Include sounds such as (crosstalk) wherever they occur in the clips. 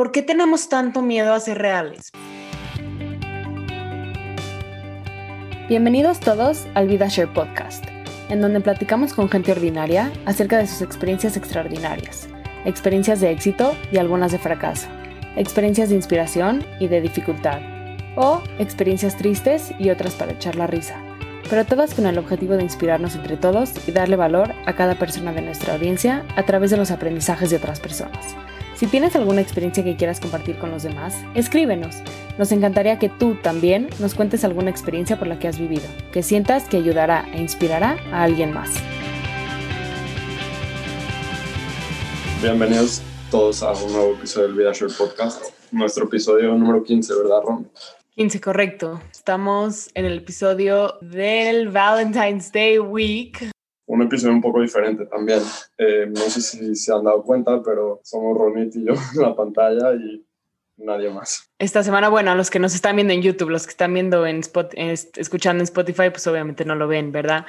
¿Por qué tenemos tanto miedo a ser reales? Bienvenidos todos al VidaShare Podcast, en donde platicamos con gente ordinaria acerca de sus experiencias extraordinarias, experiencias de éxito y algunas de fracaso, experiencias de inspiración y de dificultad, o experiencias tristes y otras para echar la risa pero todas con el objetivo de inspirarnos entre todos y darle valor a cada persona de nuestra audiencia a través de los aprendizajes de otras personas. Si tienes alguna experiencia que quieras compartir con los demás, escríbenos. Nos encantaría que tú también nos cuentes alguna experiencia por la que has vivido, que sientas que ayudará e inspirará a alguien más. Bienvenidos todos a un nuevo episodio del VidaShare Podcast, nuestro episodio número 15, ¿verdad, Ron? 15, correcto. Estamos en el episodio del Valentine's Day Week. Un episodio un poco diferente también. Eh, no sé si se han dado cuenta, pero somos Ronit y yo (laughs) en la pantalla y nadie más. Esta semana, bueno, a los que nos están viendo en YouTube, los que están viendo en escuchando en Spotify, pues obviamente no lo ven, ¿verdad?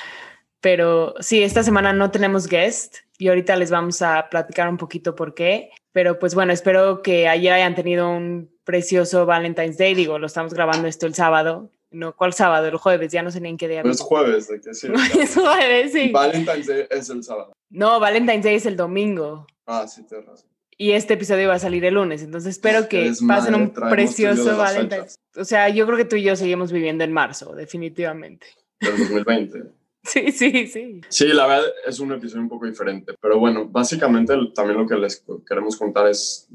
Pero sí, esta semana no tenemos guest y ahorita les vamos a platicar un poquito por qué. Pero pues bueno, espero que ayer hayan tenido un precioso Valentine's Day. Digo, lo estamos grabando esto el sábado. No, ¿cuál sábado? El jueves, ya no sé ni en qué día. es jueves, ¿de qué sí? (laughs) es jueves, sí. Valentine's Day es el sábado. No, Valentine's Day es el domingo. Ah, sí, tienes razón. Y este episodio va a salir el lunes, entonces espero que pasen un precioso Valentine's. O sea, yo creo que tú y yo seguimos viviendo en marzo, definitivamente. Del 2020. (laughs) Sí, sí, sí. Sí, la verdad es un episodio un poco diferente, pero bueno, básicamente también lo que les queremos contar es,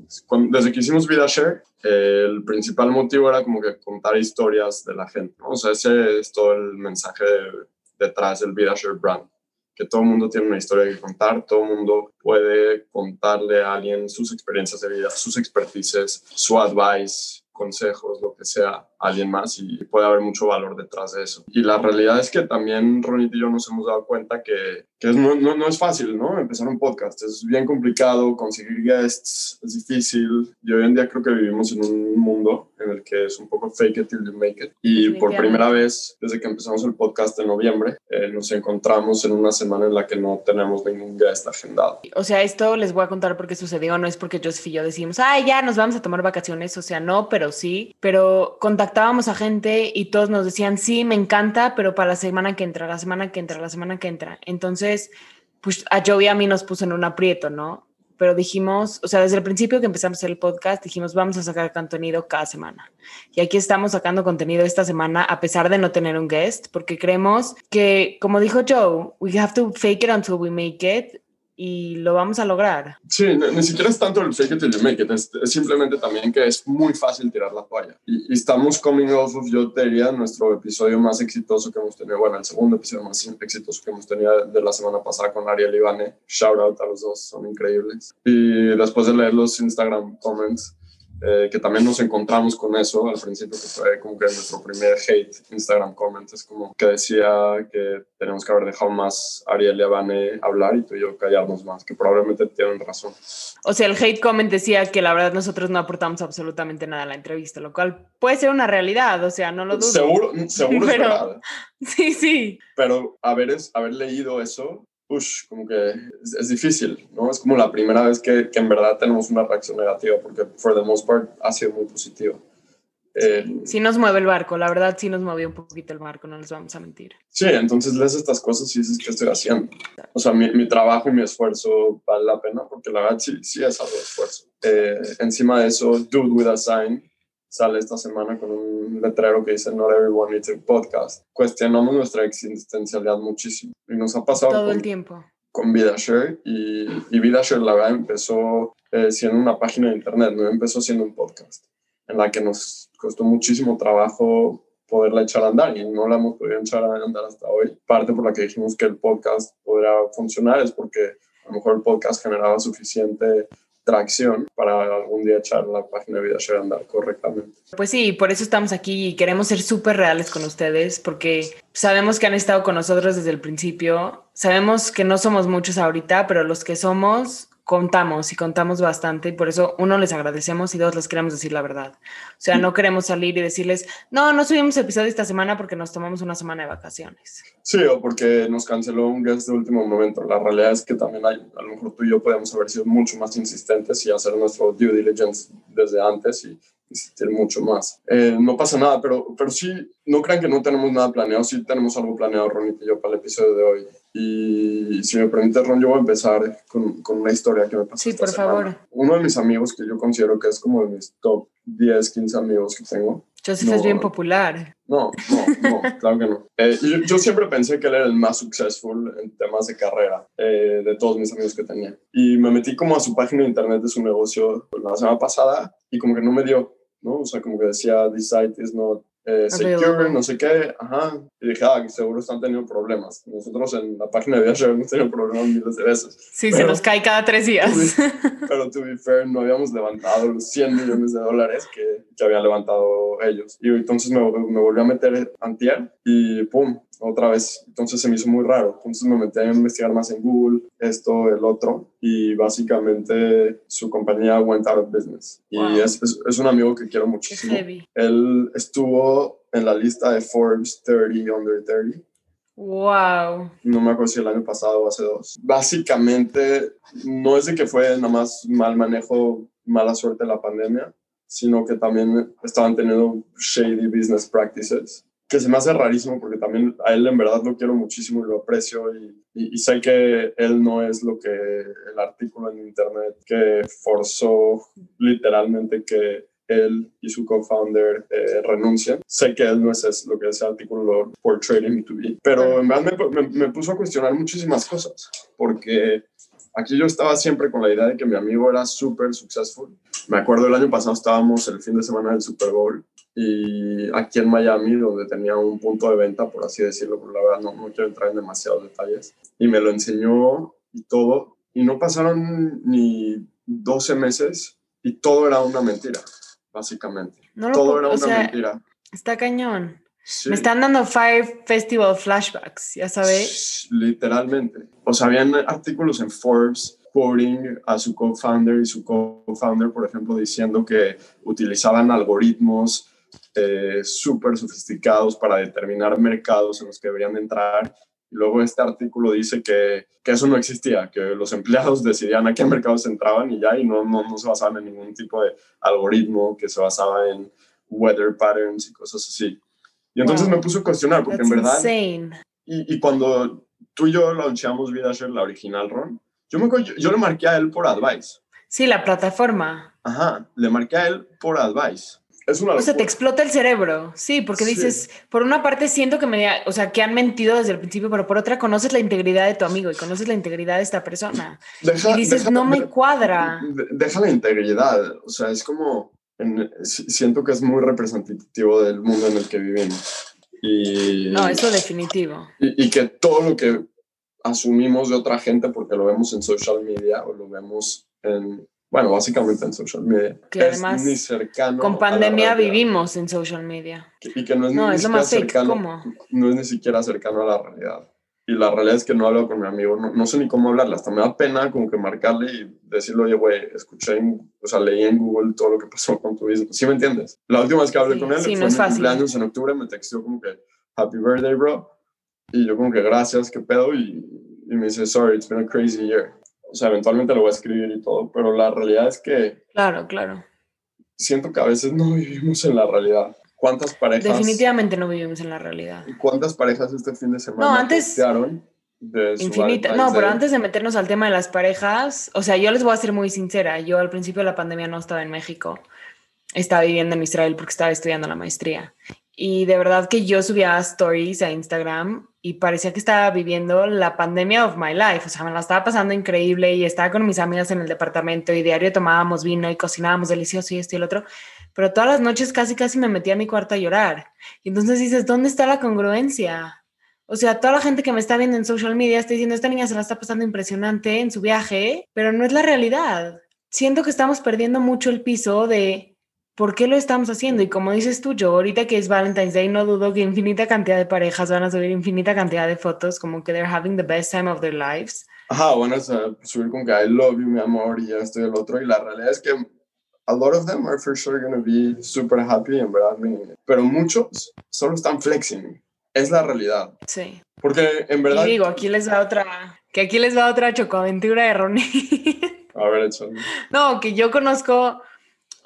desde que hicimos VidaShare, el principal motivo era como que contar historias de la gente, ¿no? o sea, ese es todo el mensaje detrás del VidaShare brand, que todo el mundo tiene una historia que contar, todo el mundo puede contarle a alguien sus experiencias de vida, sus expertices, su advice, consejos, lo que sea, alguien más y puede haber mucho valor detrás de eso. Y la realidad es que también Ronit y yo nos hemos dado cuenta que, que no, no, no, es fácil, ¿no? Empezar un podcast. Es bien complicado, conseguir guests es difícil. Y hoy en día creo que vivimos en un mundo en el que es un poco fake it till you make it. Y por primera vez, desde que empezamos el podcast en noviembre, eh, nos encontramos en una semana en la que no tenemos ningún guest agendado. O sea, esto les voy a contar por qué sucedió. No es porque Joseph y yo decimos, ay, ya nos vamos a tomar vacaciones. O sea, no, pero sí. Pero contactábamos a gente y todos nos decían, sí, me encanta, pero para la semana que entra, la semana que entra, la semana que entra. Entonces, pues a Joey y a mí nos puso en un aprieto, ¿no? Pero dijimos, o sea, desde el principio que empezamos el podcast, dijimos, vamos a sacar contenido cada semana. Y aquí estamos sacando contenido esta semana, a pesar de no tener un guest, porque creemos que, como dijo Joe, we have to fake it until we make it y lo vamos a lograr. Sí, ni, siquiera es tanto el fake it till you make it, es, simplemente también que es muy fácil tirar la toalla. Y, estamos coming off of, yo te diría, nuestro episodio más exitoso que hemos tenido, bueno, el segundo episodio más exitoso que hemos tenido de la semana pasada con Ariel y Ivane. Shout out a los dos, son increíbles. Y después de leer los Instagram comments, eh, que también nos encontramos con eso al principio, que fue como que nuestro primer hate Instagram comment, es como que decía que tenemos que haber dejado más Ariel y Avane hablar y tú y yo callarnos más, que probablemente tienen razón. O sea, el hate comment decía que la verdad nosotros no aportamos absolutamente nada a la entrevista, lo cual puede ser una realidad, o sea, no lo dudo. Seguro, seguro es verdad. (laughs) Sí, sí. Pero haber, haber leído eso push, como que es, difícil, ¿no? Es como la primera vez que, que, en verdad tenemos una reacción negativa, porque for the most part ha sido muy positivo. Eh, sí nos mueve el barco, la verdad sí nos movió un poquito el barco, no les vamos a mentir. Sí, entonces lees estas cosas y dices, ¿qué estoy haciendo? O sea, mi, mi trabajo y mi esfuerzo vale la pena, porque la verdad sí, sí es algo de esfuerzo. Eh, encima de eso, Dude with a Sign, sale esta semana con un letrero que dice Not Everyone Needs a Podcast. Cuestionamos nuestra existencialidad muchísimo y nos ha pasado todo el tiempo con VidaShare y, y VidaShare la verdad empezó eh, siendo una página de internet, no empezó siendo un podcast en la que nos costó muchísimo trabajo poderla echar a andar y no la hemos podido echar a andar hasta hoy. Parte por la que dijimos que el podcast podría funcionar es porque a lo mejor el podcast generaba suficiente tracción para algún día echar la página de VidaShare a andar correctamente. Pues sí, por eso estamos aquí y queremos ser súper reales con ustedes porque sabemos que han estado con nosotros desde el principio, sabemos que no somos muchos ahorita, pero los que somos contamos y contamos bastante y por eso uno les agradecemos y dos les queremos decir la verdad. O sea, no queremos salir y decirles, no, no subimos episodio esta semana porque nos tomamos una semana de vacaciones. Sí, o porque nos canceló un guest de último momento. La realidad es que también hay, a lo mejor tú y yo podemos haber sido mucho más insistentes y hacer nuestro due diligence desde antes y insistir mucho más. Eh, no pasa nada, pero, pero sí, no crean que no tenemos nada planeado, sí tenemos algo planeado, Ronnie y yo, para el episodio de hoy. Y si me permites, Ron, yo voy a empezar con, con una historia que me pasó. Sí, por favor. Uno de mis amigos que yo considero que es como de mis top 10, 15 amigos que tengo. Joseph es bien popular. No, no, no, (laughs) claro que no. Eh, yo, yo, siempre pensé que él era el más successful en temas de carrera eh, de todos mis amigos que tenía. Y me metí como a su página de internet de su negocio la semana pasada y como que no me dio, ¿no? O sea, como que decía, this site is not eh, secure, no sé qué, ajá. Y dije, ah, seguro están teniendo problemas. Nosotros en la página de Viaje hemos tenido problemas miles de veces. Sí, se nos cae cada tres días. (laughs) pero to be fair, no habíamos levantado los 100 millones de dólares que, que habían levantado ellos. Y entonces me, me volví a meter antier y pum, otra vez. Entonces se me hizo muy raro. Entonces me metí a investigar más en Google, esto, el otro, y básicamente su compañía went out of business. Y es, es, un amigo que quiero muchísimo. Él estuvo en la lista de Forbes 30 Under 30. Wow. No me acuerdo si el año pasado o hace dos. Básicamente, no es de que fue nada más mal manejo, mala suerte la pandemia, sino que también estaban teniendo shady business practices que se me hace rarísimo porque también a él en verdad lo quiero muchísimo y lo aprecio y, y, sé que él no es lo que el artículo en internet que forzó literalmente que él y su co-founder eh, renuncien. Sé que él no es lo que ese artículo por trading to be, pero en verdad me, me, me puso a cuestionar muchísimas cosas porque aquí yo estaba siempre con la idea de que mi amigo era súper successful. Me acuerdo el año pasado estábamos el fin de semana del Super Bowl y aquí en Miami, donde tenía un punto de venta, por así decirlo, pero la verdad no, no quiero entrar en demasiados detalles, y me lo enseñó y todo, y no pasaron ni 12 meses y todo era una mentira, básicamente. todo era una mentira. Está cañón. Me están dando Fire Festival flashbacks, ya sabes. Literalmente. O sea, habían artículos en Forbes quoting a su co-founder y su co-founder, por ejemplo, diciendo que utilizaban algoritmos eh, súper sofisticados para determinar mercados en los que deberían entrar. Y luego este artículo dice que, que, eso no existía, que los empleados decidían a qué mercados entraban y ya, y no, no, no se basaban en ningún tipo de algoritmo que se basaba en weather patterns y cosas así. Y entonces me puse a cuestionar, porque en verdad... Y, y, cuando tú y yo launchamos VidaShare, la original, Ron, yo, me, yo, yo le marqué a él por advice. Sí, la plataforma. Ajá, le marqué a él por advice. Es una o sea, te explota el cerebro, sí, porque dices, por una parte siento que me, o sea, que han mentido desde el principio, pero por otra conoces la integridad de tu amigo y conoces la integridad de esta persona. y dices, no me cuadra. Deja la integridad, o sea, es como, siento que es muy representativo del mundo en el que vivimos. Y, no, eso definitivo. Y, y que todo lo que asumimos de otra gente porque lo vemos en social media o lo vemos en bueno, básicamente en social media. Que además, ni cercano. Con pandemia vivimos en social media. Y que no es, no, ni, es más cercano, no es ni siquiera cercano a la realidad. Y la realidad es que no hablo con mi amigo, no, no, sé ni cómo hablarle, hasta me da pena como que marcarle y decirle, oye, güey, escuché, o sea, leí en Google todo lo que pasó con tu business. ¿Sí me entiendes? La última vez que hablé con él sí, fue no en cumpleaños en octubre, me textó como que, happy birthday, bro. Y yo como que, gracias, qué pedo. Y, y me dice, sorry, it's been a crazy year o sea, eventualmente lo voy a escribir y todo, pero la realidad es que... Claro, claro. Siento que a veces no vivimos en la realidad. ¿Cuántas parejas... Definitivamente no vivimos en la realidad. ¿Cuántas parejas este fin de semana no, antes, de Infinita. No, pero antes de meternos al tema de las parejas, o sea, yo les voy a ser muy sincera. Yo al principio de la pandemia no estaba en México. Estaba viviendo en Israel porque estaba estudiando la maestría. Y de verdad que yo subía stories a Instagram y parecía que estaba viviendo la pandemia of my life. O sea, me la estaba pasando increíble y estaba con mis amigas en el departamento y diario tomábamos vino y cocinábamos delicioso y esto y el otro. Pero todas las noches casi, casi me metía a mi cuarto a llorar. Y entonces dices, ¿dónde está la congruencia? O sea, toda la gente que me está viendo en social media está diciendo, esta niña se la está pasando impresionante en su viaje, pero no es la realidad. Siento que estamos perdiendo mucho el piso de ¿por qué lo estamos haciendo? Y como dices tú, yo ahorita que es Valentine's Day, no dudo que infinita cantidad de parejas van a subir infinita cantidad de fotos, como que they're having the best time of their lives. Ajá, bueno, o subir con que I love you, mi amor, y ya estoy el otro. Y la realidad es que a lot of them are for sure going to be super happy, en verdad, pero muchos solo están flexing. Es la realidad. Sí. Porque en verdad. Y digo, aquí les va otra. Que aquí les va otra chocoaventura de Ronnie. A ver, échale. No, que yo conozco.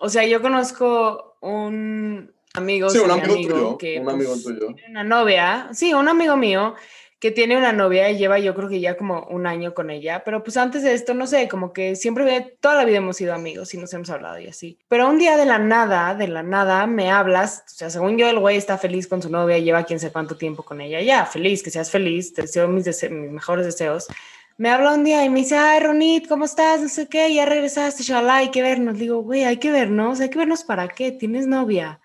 O sea, yo conozco un amigo. Sí, un amigo, tuyo. Que, un amigo pues, tuyo. Una novia. Sí, un amigo mío que tiene una novia y lleva yo creo que ya como un año con ella, pero pues antes de esto, no sé, como que siempre, toda la vida hemos sido amigos y nos hemos hablado y así. Pero un día de la nada, de la nada, me hablas, o sea, según yo el güey está feliz con su novia, lleva quién sé cuánto tiempo con ella, ya, feliz, que seas feliz, te deseo mis, mis mejores deseos. Me habla un día y me dice, ay, Ronit, ¿cómo estás? No sé qué, ya regresaste, shalá, hay que vernos. Digo, güey, hay que vernos, hay que vernos para qué, tienes novia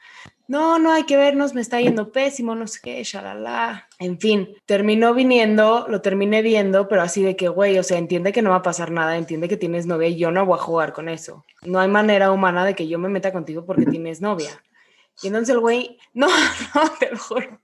no, no hay que vernos, me está yendo pésimo, no sé qué, shalala. En fin, terminó viniendo, lo terminé viendo, pero así de que, güey, o sea, entiende que no va a pasar nada, entiende que tienes novia y yo no voy a jugar con eso. No hay manera humana de que yo me meta contigo porque tienes novia. Y entonces el güey, (laughs) no, no, te lo juro.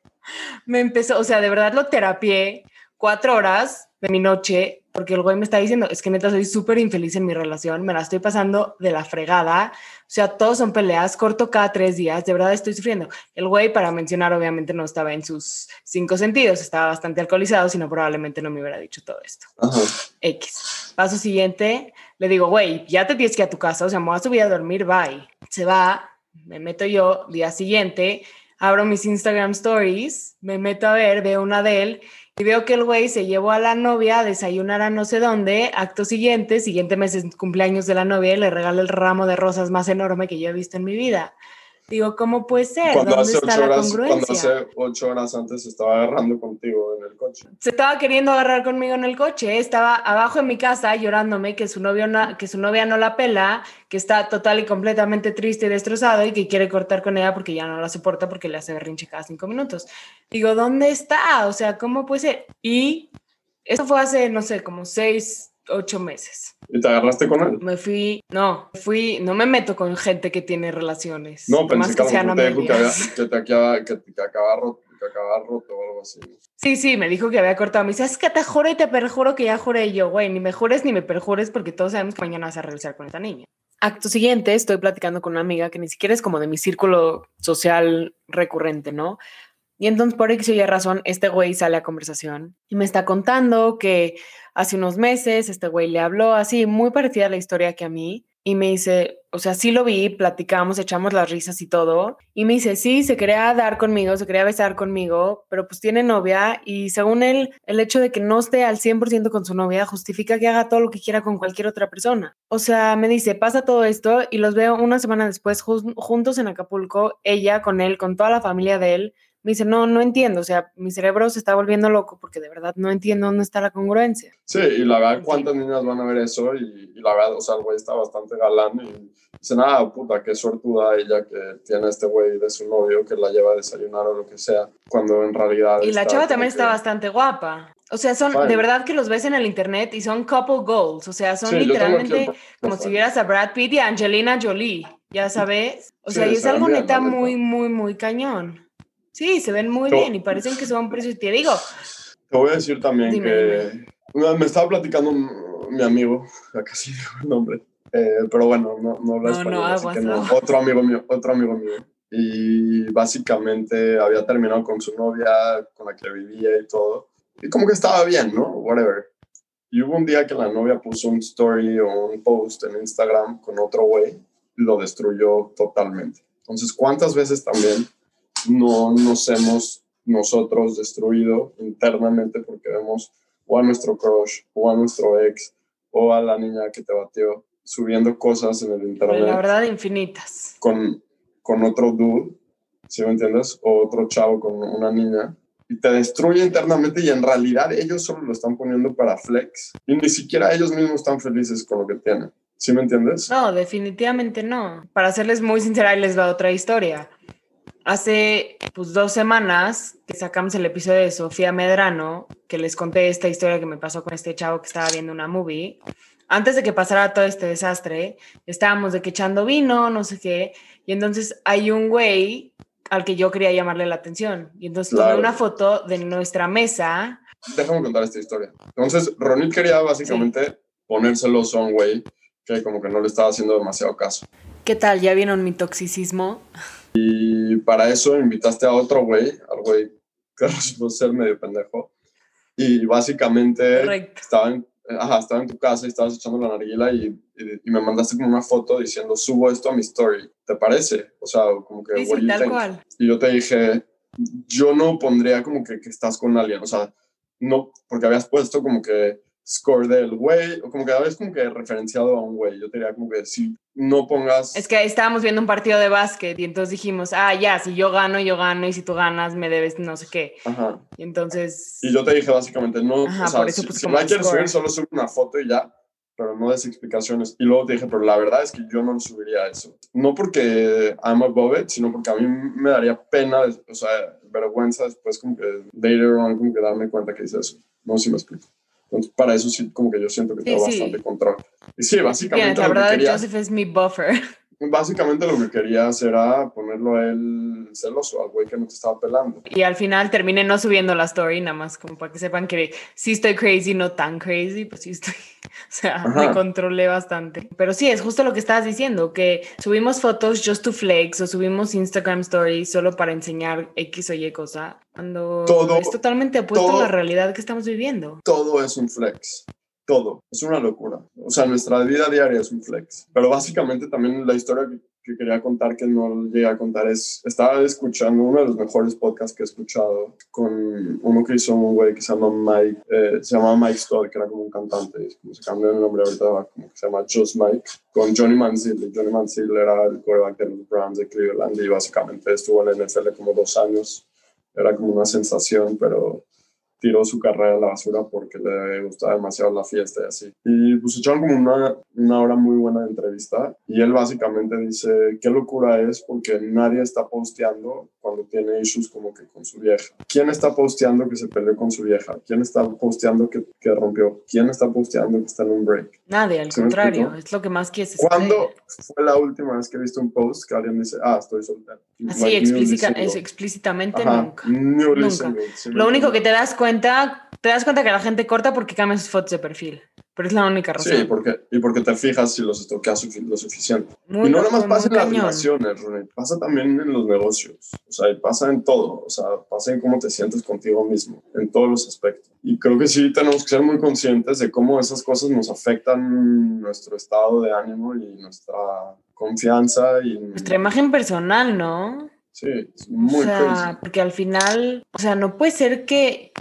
Me empezó, o sea, de verdad lo terapié cuatro horas de mi noche porque el güey me está diciendo, es que neta soy súper infeliz en mi relación, me la estoy pasando de la fregada, o sea, todos son peleas, corto cada tres días, de verdad estoy sufriendo. El güey, para mencionar, obviamente no estaba en sus cinco sentidos, estaba bastante alcoholizado, sino probablemente no me hubiera dicho todo esto. X. Paso siguiente, le digo, güey, ya te tienes que ir a tu casa, o sea, me voy a subir a dormir, bye. Se va, me meto yo, día siguiente, abro mis Instagram stories, me meto a ver, veo una de él y veo que el güey se llevó a la novia a desayunar a no sé dónde, acto siguiente, siguiente mes es cumpleaños de la novia y le regala el ramo de rosas más enorme que yo he visto en mi vida. Digo, ¿cómo puede ser? Cuando ¿Dónde está la congruencia? Cuando hace ocho horas antes se estaba agarrando contigo en el coche. Se estaba queriendo agarrar conmigo en el coche. Estaba abajo en mi casa llorándome que su, novio que su novia no la pela, que está total y completamente triste y destrozado y que quiere cortar con ella porque ya no la soporta porque le hace berrinche cada cinco minutos. Digo, ¿dónde está? O sea, ¿cómo puede ser? Y esto fue hace, no sé, como seis, ocho meses. ¿Y te agarraste con él? Me fui, no, fui, no me meto con gente que tiene relaciones. No, pensé que, que, sean te dijo que, había, que, te acaba, que, que acaba roto, que acaba roto o algo así. Sí, sí, me dijo que había cortado. Me dice, es que te juro y te perjuro que ya juré yo, güey, ni me jures ni me perjures porque todos sabemos que mañana vas a regresar con esta niña. Acto siguiente, estoy platicando con una amiga que ni siquiera es como de mi círculo social recurrente, ¿no? Y entonces, por X o razón, este güey sale a conversación y me está contando que hace unos meses este güey le habló así, muy parecida a la historia que a mí. Y me dice, o sea, sí lo vi, platicamos, echamos las risas y todo. Y me dice, sí, se quería dar conmigo, se quería besar conmigo, pero pues tiene novia y según él, el hecho de que no esté al 100% con su novia justifica que haga todo lo que quiera con cualquier otra persona. O sea, me dice, pasa todo esto y los veo una semana después juntos en Acapulco, ella con él, con toda la familia de él, me dice, no, no entiendo, o sea, mi cerebro se está volviendo loco porque de verdad no entiendo dónde está la congruencia. Sí, y la verdad, ¿cuántas niñas van a ver eso? Y, la verdad, o sea, el güey está bastante galán y dice, nada, puta, qué suertuda ella que tiene este güey de su novio que la lleva a desayunar o lo que sea, cuando en realidad... Y la chava también está bastante guapa. O sea, son de verdad que los ves en el internet y son couple goals, o sea, son literalmente como si vieras a Brad Pitt y a Angelina Jolie, ya sabes. O sea, y es algo neta muy, muy, muy cañón. Sí, se ven muy bien y parecen que son precios. Te digo. Te voy a decir también que me estaba platicando mi amigo, (laughs) casi digo el nombre, eh, pero bueno, no, no habla español, así que no. Otro amigo mío, otro amigo mío. Y básicamente había terminado con su novia, con la que vivía y todo. Y como que estaba bien, ¿no? Whatever. Y hubo un día que la novia puso un story o un post en Instagram con otro güey y lo destruyó totalmente. Entonces, ¿cuántas veces también no nos hemos nosotros destruido internamente porque vemos o a nuestro crush o a nuestro ex o a la niña que te batió subiendo cosas en el internet. La verdad, infinitas. Con, con otro dude, si me entiendes? O otro chavo con una niña. Y te destruye internamente y en realidad ellos solo lo están poniendo para flex. Y ni siquiera ellos mismos están felices con lo que tienen. ¿Sí me entiendes? No, definitivamente no. Para serles muy sincera, les va otra historia hace pues dos semanas que sacamos el episodio de Sofía Medrano, que les conté esta historia que me pasó con este chavo que estaba viendo una movie. Antes de que pasara todo este desastre, estábamos de que echando vino, no sé qué, y entonces hay un güey al que yo quería llamarle la atención. Y entonces tomé una foto de nuestra mesa déjame contar esta historia. Entonces, Ronit quería básicamente ponérselo a un güey que como que no le estaba haciendo demasiado caso. ¿Qué tal? ¿Ya vieron mi toxicismo? Y para eso invitaste a otro güey, al güey que resultó ser medio pendejo. Y básicamente estaba en, ajá, estaba en tu casa y estabas echando la narguila y, y, me mandaste como una foto diciendo, subo esto a mi story. ¿Te parece? O sea, como que... Sí, tal cual. Y yo te dije, yo no pondría como que, que estás con alguien. O sea, no, porque habías puesto como que score del güey, o como que a veces como que referenciado a un güey. Yo te diría como que si no pongas... Es que ahí estábamos viendo un partido de básquet y entonces dijimos, ah, ya, si yo gano, yo gano, y si tú ganas, me debes no sé qué. Ajá. Y entonces... Y yo te dije básicamente, no, o sea, si, si no quieres subir, solo sube una foto y ya, pero no des explicaciones. Y luego te dije, pero la verdad es que yo no subiría eso. No porque I'm above it, sino porque a mí me daría pena, o sea, vergüenza después como que later on como que darme cuenta que hice eso. No sé si me explico. Entonces, para eso sí, como que yo siento que tengo bastante control. Y sí, básicamente. la verdad, Joseph es mi buffer. Básicamente lo que quería hacer era ponerlo a él celoso, al güey que no te estaba pelando. Y al final terminé no subiendo la story, nada más como para que sepan que sí estoy crazy, no tan crazy, pues sí estoy, (laughs) o sea, me controlé bastante. Pero sí, es justo lo que estabas diciendo, que subimos fotos just to flex o subimos Instagram stories solo para enseñar X o Y cosa, cuando todo, es totalmente opuesto a la realidad que estamos viviendo. Todo es un flex todo. Es una locura. O sea, nuestra vida diaria es un flex. Pero básicamente también la historia que, quería contar, que no llegué a contar, es, estaba escuchando uno de los mejores podcasts que he escuchado con uno que hizo un güey que se llama Mike, eh, se llama Mike Stott, que era como un cantante, como se cambió el nombre ahorita, como que se llama Just Mike, con Johnny Manziel. Johnny Manziel era el quarterback de los Browns de Cleveland y básicamente estuvo en la NFL como dos años. Era como una sensación, pero tiró su carrera a la basura porque le gustaba demasiado la fiesta y así. Y pues echaron como una, una hora muy buena de entrevista y él básicamente dice, qué locura es porque nadie está posteando cuando tiene issues como que con su vieja. ¿Quién está posteando que se peleó con su vieja? ¿Quién está posteando que, que rompió? ¿Quién está posteando que está en un break? Nadie, al contrario, es lo que más quieres. ¿Cuándo fue la última vez que viste un post que alguien dice, ah, estoy soltero? Así, es explícitamente nunca. nunca. Lo único que te das cuenta te das cuenta que la gente corta porque cambia sus fotos de perfil. Pero es la única razón. Sí, porque, y porque te fijas si los estoqueas lo suficiente. y no nada más pasa en las relaciones, pasa también en los negocios. O sea, pasa en todo. O sea, pasa en cómo te sientes contigo mismo, en todos los aspectos. Y creo que sí tenemos que ser muy conscientes de cómo esas cosas nos afectan nuestro estado de ánimo y nuestra confianza. y Nuestra imagen personal, ¿no? Sí, es muy o sea, Porque al final, o sea, no puede ser que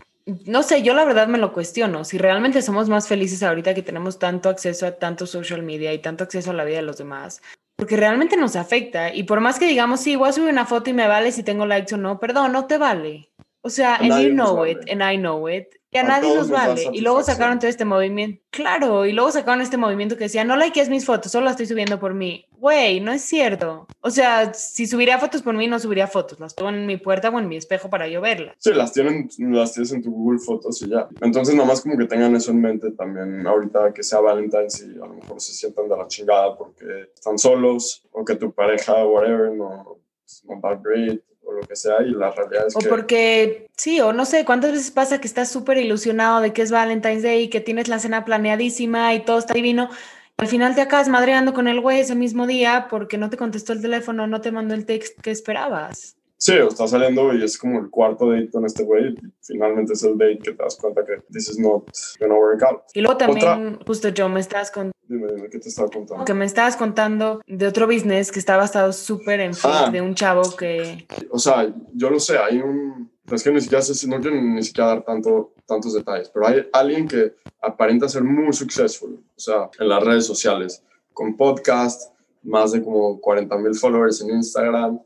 no sé, yo la verdad me lo cuestiono. Si realmente somos más felices ahorita que tenemos tanto acceso a tanto social media y tanto acceso a la vida de los demás, porque realmente nos afecta. Y por más que digamos, sí, voy a subir una foto y me vale si tengo likes o no, perdón, no te vale. O sea, and you know it, and I know it. Y a, nadie nos vale. Y luego sacaron todo este movimiento. Claro, y luego sacaron este movimiento que decía, no likees mis fotos, solo las estoy subiendo por mí. Güey, no es cierto. O sea, si subiría fotos por mí, no subiría fotos. Las pongo en mi puerta o en mi espejo para yo verlas. Sí, las, tienen, las tienes en tu Google Fotos y ya. Entonces, nomás como que tengan eso en mente también ahorita que sea Valentine's y a lo mejor se sientan de la chingada porque están solos o que tu pareja, whatever, no, no va great o lo que sea y la realidad es o porque sí o no sé cuántas veces pasa que estás súper ilusionado de que es Valentine's Day y que tienes la cena planeadísima y todo está divino al final te acabas madreando con el güey ese mismo día porque no te contestó el teléfono no te mandó el text que esperabas Sí, o estás saliendo y es como el cuarto date con este güey. Finalmente es el date que te das cuenta que this is not gonna work out. Y luego también, justo yo me estás contando. Dime, dime, ¿qué te estaba contando? Que me estabas contando de otro business que estaba estado súper en ah. de un chavo que. O sea, yo lo sé, hay un. Es que ni siquiera sé, no quiero ni siquiera dar tanto, tantos detalles, pero hay alguien que aparenta ser muy successful, o sea, en las redes sociales, con podcast, más de como 40 mil followers en Instagram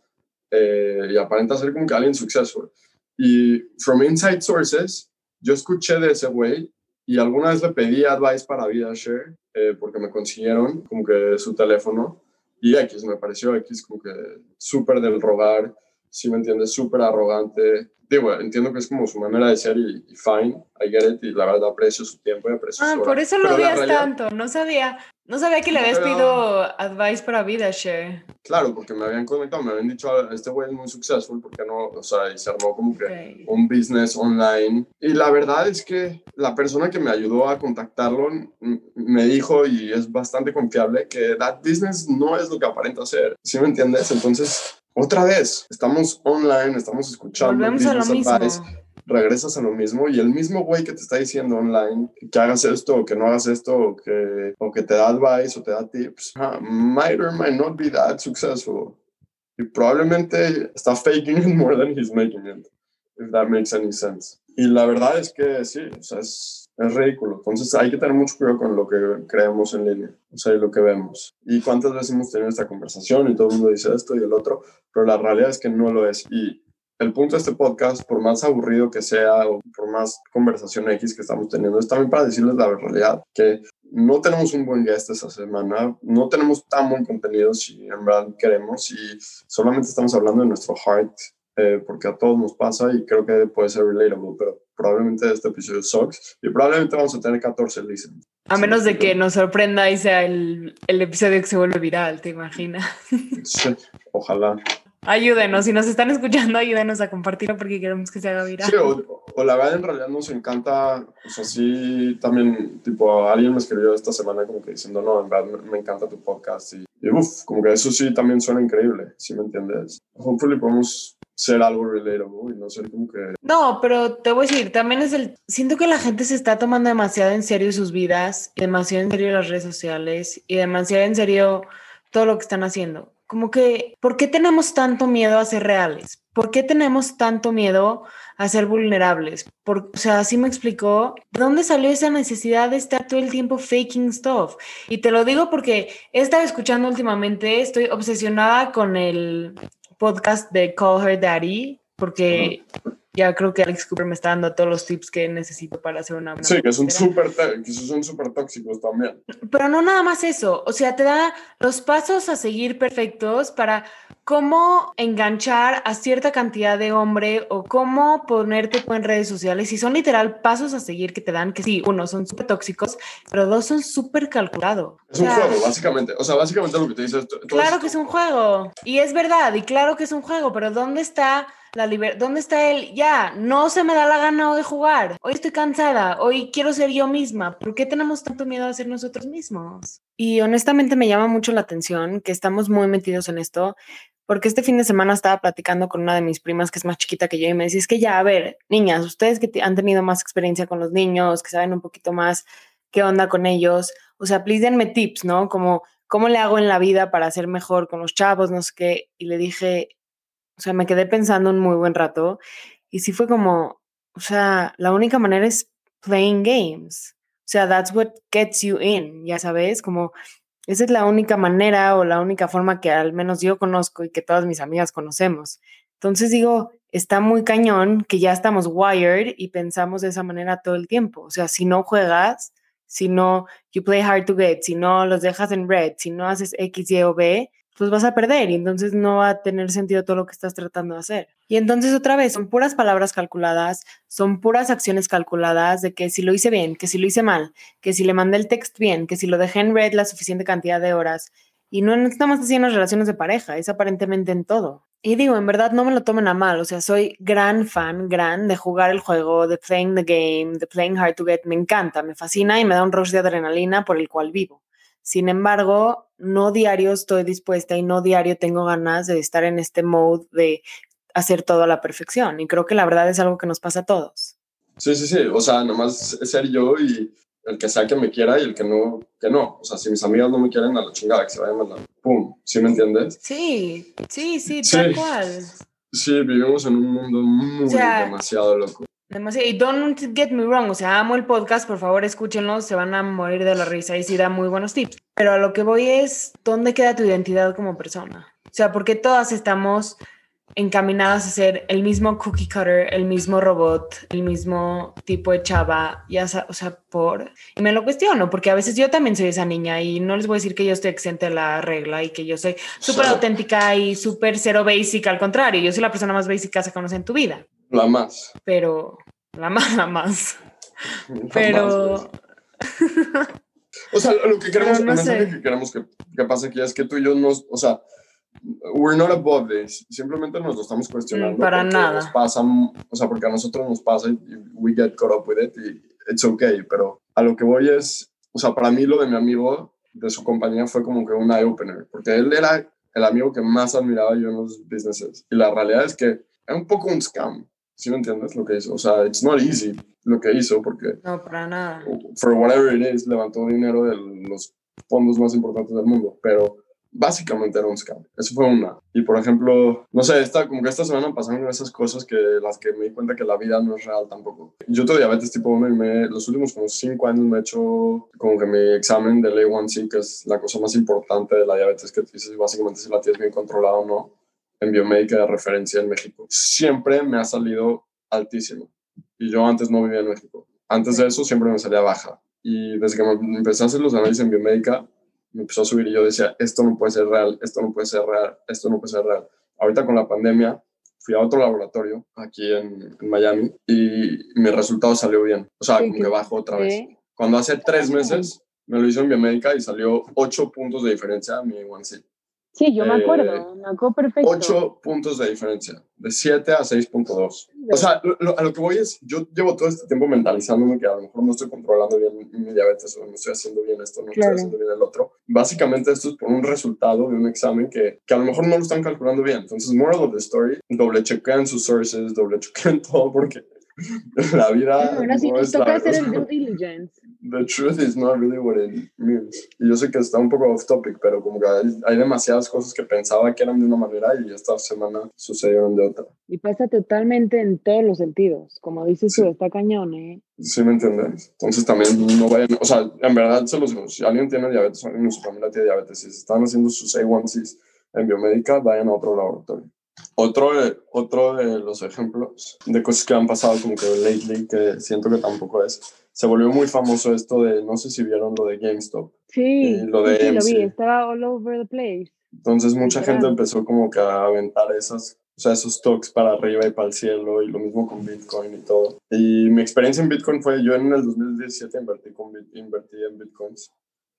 eh, y aparenta ser como que alguien successful. Y from inside sources, yo escuché de ese güey y alguna vez le pedí advice para VidaShare eh, porque me consiguieron como que su teléfono y X, me pareció X como que súper del rogar, ¿sí me entiendes? Súper arrogante. Digo, entiendo que es como su manera de ser y, fine, I get it, y la verdad aprecio su tiempo y aprecio ah, por eso lo odias tanto, no sabía. No sabía que le habías pedido advice para vida, share. Claro, porque me habían comentado, me habían dicho, ah, este güey es muy successful, porque no? O sea, y se armó como que un business online. Y la verdad es que la persona que me ayudó a contactarlo me dijo, y es bastante confiable, que that business no es lo que aparenta ser. ¿Sí me entiendes? Entonces, otra vez, estamos online, estamos escuchando. Volvemos a lo mismo regresas a lo mismo y el mismo güey que te está diciendo online que hagas esto o que no hagas esto o que, o que te da advice o te da tips, might or might not be that successful. Y probablemente está faking it more than he's making it, if that makes any sense. Y la verdad es que sí, o sea, es, es ridículo. Entonces hay que tener mucho cuidado con lo que creemos en línea, o sea, y lo que vemos. Y cuántas veces hemos tenido esta conversación y todo el mundo dice esto y el otro, pero la realidad es que no lo es. Y el punto de este podcast, por más aburrido que sea o por más conversación X que estamos teniendo, es también para decirles la realidad, que no tenemos un buen guest esta semana, no tenemos tan buen contenido si en verdad queremos y solamente estamos hablando de nuestro heart, eh, porque a todos nos pasa y creo que puede ser relatable, pero probablemente este episodio sucks y probablemente vamos a tener 14 listens. A menos de que nos sorprenda y sea el, el episodio que se vuelve viral, ¿te imaginas? Sí, ojalá. Ayúdenos, si nos están escuchando, ayúdenos a compartirlo porque queremos que se haga viral. Sí, o, la verdad en realidad nos encanta, o sea, sí, también, tipo, alguien me escribió esta semana como que diciendo, no, en verdad me, encanta tu podcast y, y uff, como que eso sí también suena increíble, si me entiendes. Hopefully podemos ser algo relatable y no ser como que... No, pero te voy a decir, también es el... Siento que la gente se está tomando demasiado en serio sus vidas, demasiado en serio las redes sociales y demasiado en serio todo lo que están haciendo como que, ¿por qué tenemos tanto miedo a ser reales? ¿Por qué tenemos tanto miedo a ser vulnerables? Por, o sea, así me explicó, ¿de dónde salió esa necesidad de estar todo el tiempo faking stuff? Y te lo digo porque he estado escuchando últimamente, estoy obsesionada con el podcast de Call Her Daddy, porque ya creo que Alex Cooper me está dando todos los tips que necesito para hacer una Sí, que son súper son súper tóxicos también. Pero no nada más eso, o sea, te da los pasos a seguir perfectos para cómo enganchar a cierta cantidad de hombre o cómo ponerte en redes sociales y son literal pasos a seguir que te dan que sí, uno, son súper tóxicos, pero dos, son súper calculados. Es un juego, básicamente. O sea, básicamente lo que te dice Claro que es un juego y es verdad y claro que es un juego, pero ¿dónde está la libertad, ¿dónde está él? Ya, no se me da la gana hoy jugar. Hoy estoy cansada, hoy quiero ser yo misma. ¿Por qué tenemos tanto miedo a ser nosotros mismos? Y honestamente me llama mucho la atención que estamos muy metidos en esto, porque este fin de semana estaba platicando con una de mis primas que es más chiquita que yo y me decía, es que ya, a ver, niñas, ustedes que han tenido más experiencia con los niños, que saben un poquito más qué onda con ellos, o sea, please denme tips, ¿no? Como, ¿cómo le hago en la vida para ser mejor con los chavos? No sé qué. Y le dije, o sea, me quedé pensando un muy buen rato y sí fue como, o sea, la única manera es playing games. O sea, that's what gets you in, ya sabes, como esa es la única manera o la única forma que al menos yo conozco y que todas mis amigas conocemos. Entonces digo, está muy cañón que ya estamos wired y pensamos de esa manera todo el tiempo. O sea, si no juegas, si no you play hard to get, si no los dejas en red, si no haces X, Y o B, pues vas a perder y entonces no va a tener sentido todo lo que estás tratando de hacer. Y entonces otra vez, son puras palabras calculadas, son puras acciones calculadas de que si lo hice bien, que si lo hice mal, que si le mandé el text bien, que si lo dejé en red la suficiente cantidad de horas. Y no estamos haciendo relaciones de pareja, es aparentemente en todo. Y digo, en verdad no me lo tomen a mal, o sea, soy gran fan, gran de jugar el juego, de playing the game, de playing hard to get, me encanta, me fascina y me da un rush de adrenalina por el cual vivo. Sin embargo, no diario estoy dispuesta y no diario tengo ganas de estar en este mode de hacer todo a la perfección. Y creo que la verdad es algo que nos pasa a todos. Sí, sí, sí. O sea, nomás ser yo y el que sea que me quiera y el que no, que no. O sea, si mis amigas no me quieren, a la chingada, que se vayan a la... ¡Pum! ¿Sí me entiendes? Sí, sí, sí, tal cual. Sí, vivimos en un mundo muy demasiado loco. Demasiado. Y don't get me wrong, o sea, amo el podcast, por favor escúchenlo, se van a morir de la risa y sí da muy buenos tips. Pero a lo que voy es, ¿dónde queda tu identidad como persona? O sea, porque todas estamos encaminadas a ser el mismo cookie cutter, el mismo robot, el mismo tipo de chava, ya o sea, por... Y me lo cuestiono, porque a veces yo también soy esa niña y no les voy a decir que yo estoy exenta de la regla y que yo soy súper auténtica y súper cero basic, al contrario, yo soy la persona más básica que se conoce en tu vida. La más. Pero, la más, la más. Pero... o sea, lo que queremos, no que queremos que, que pase aquí es que tú y yo nos, o sea, we're not above this. Simplemente nos lo estamos cuestionando. Para nada. Nos pasa, o sea, porque a nosotros nos pasa y we get caught up with it y it's okay. Pero a lo que voy es, o sea, para mí lo de mi amigo, de su compañía, fue como que un eye-opener. Porque él era el amigo que más admiraba yo en los businesses. Y la realidad es que es un poco un scam. ¿Sí me entiendes lo que hizo? O sea, it's not easy lo que hizo porque... No, para nada. For whatever it is, levantó dinero de los fondos más importantes del mundo. Pero básicamente era un scam. Eso fue una. Y por ejemplo, no sé, esta, como que esta semana pasaron esas cosas que las que me di cuenta que la vida no es real tampoco. Yo tengo diabetes tipo 1 y me, los últimos como 5 años me he hecho como que mi examen del A1C, que es la cosa más importante de la diabetes que dices básicamente si la tienes bien controlada o no, en biomédica de referencia en México. Siempre me ha salido altísimo. Y yo antes no vivía en México. Antes de eso siempre me salía baja. Y desde que me empecé a hacer los análisis en biomédica, me empezó a subir y yo decía, esto no puede ser real, esto no puede ser real, esto no puede ser real. Ahorita con la pandemia fui a otro laboratorio aquí en, Miami y mi resultado salió bien. O sea, como que bajó otra vez. Cuando hace tres meses me lo hizo en biomédica y salió ocho puntos de diferencia a mi 1C. Sí, yo me acuerdo, me acuerdo perfecto. 8 puntos de diferencia, de 7 a 6.2. O sea, a lo que voy es, yo llevo todo este tiempo mentalizándome que a lo mejor no estoy controlando bien mi diabetes o no estoy haciendo bien esto, no estoy haciendo bien el otro. Básicamente esto es por un resultado de un examen que, que a lo mejor no lo están calculando bien. Entonces, moral of the story, doble chequean sus sources, doble chequean (laughs) todo porque (laughs) la vida. ahora sí nos toca hacer el (laughs) due diligence. The truth is not really what it means. Y yo sé que está un poco off topic, pero como que hay, demasiadas cosas que pensaba que eran de una manera y esta semana sucedieron de otra. Y pasa totalmente en todos los sentidos. Como dices tú, está cañón, ¿eh? Sí, me entiendes. Entonces también no vayan, o sea, en verdad se los si alguien tiene diabetes, alguien en su familia tiene diabetes, si están haciendo sus A1Cs en biomédica, vayan a otro laboratorio. Otro, otro de los ejemplos de cosas que han pasado como que lately, que siento que tampoco es, se volvió muy famoso esto de, no sé si vieron lo de GameStop. Sí, lo de sí, lo vi, estaba all over the place. Entonces mucha gente empezó como que a aventar esas, o sea, esos stocks para arriba y para el cielo y lo mismo con Bitcoin y todo. Y mi experiencia en Bitcoin fue, yo en el 2017 invertí, con, invertí en Bitcoins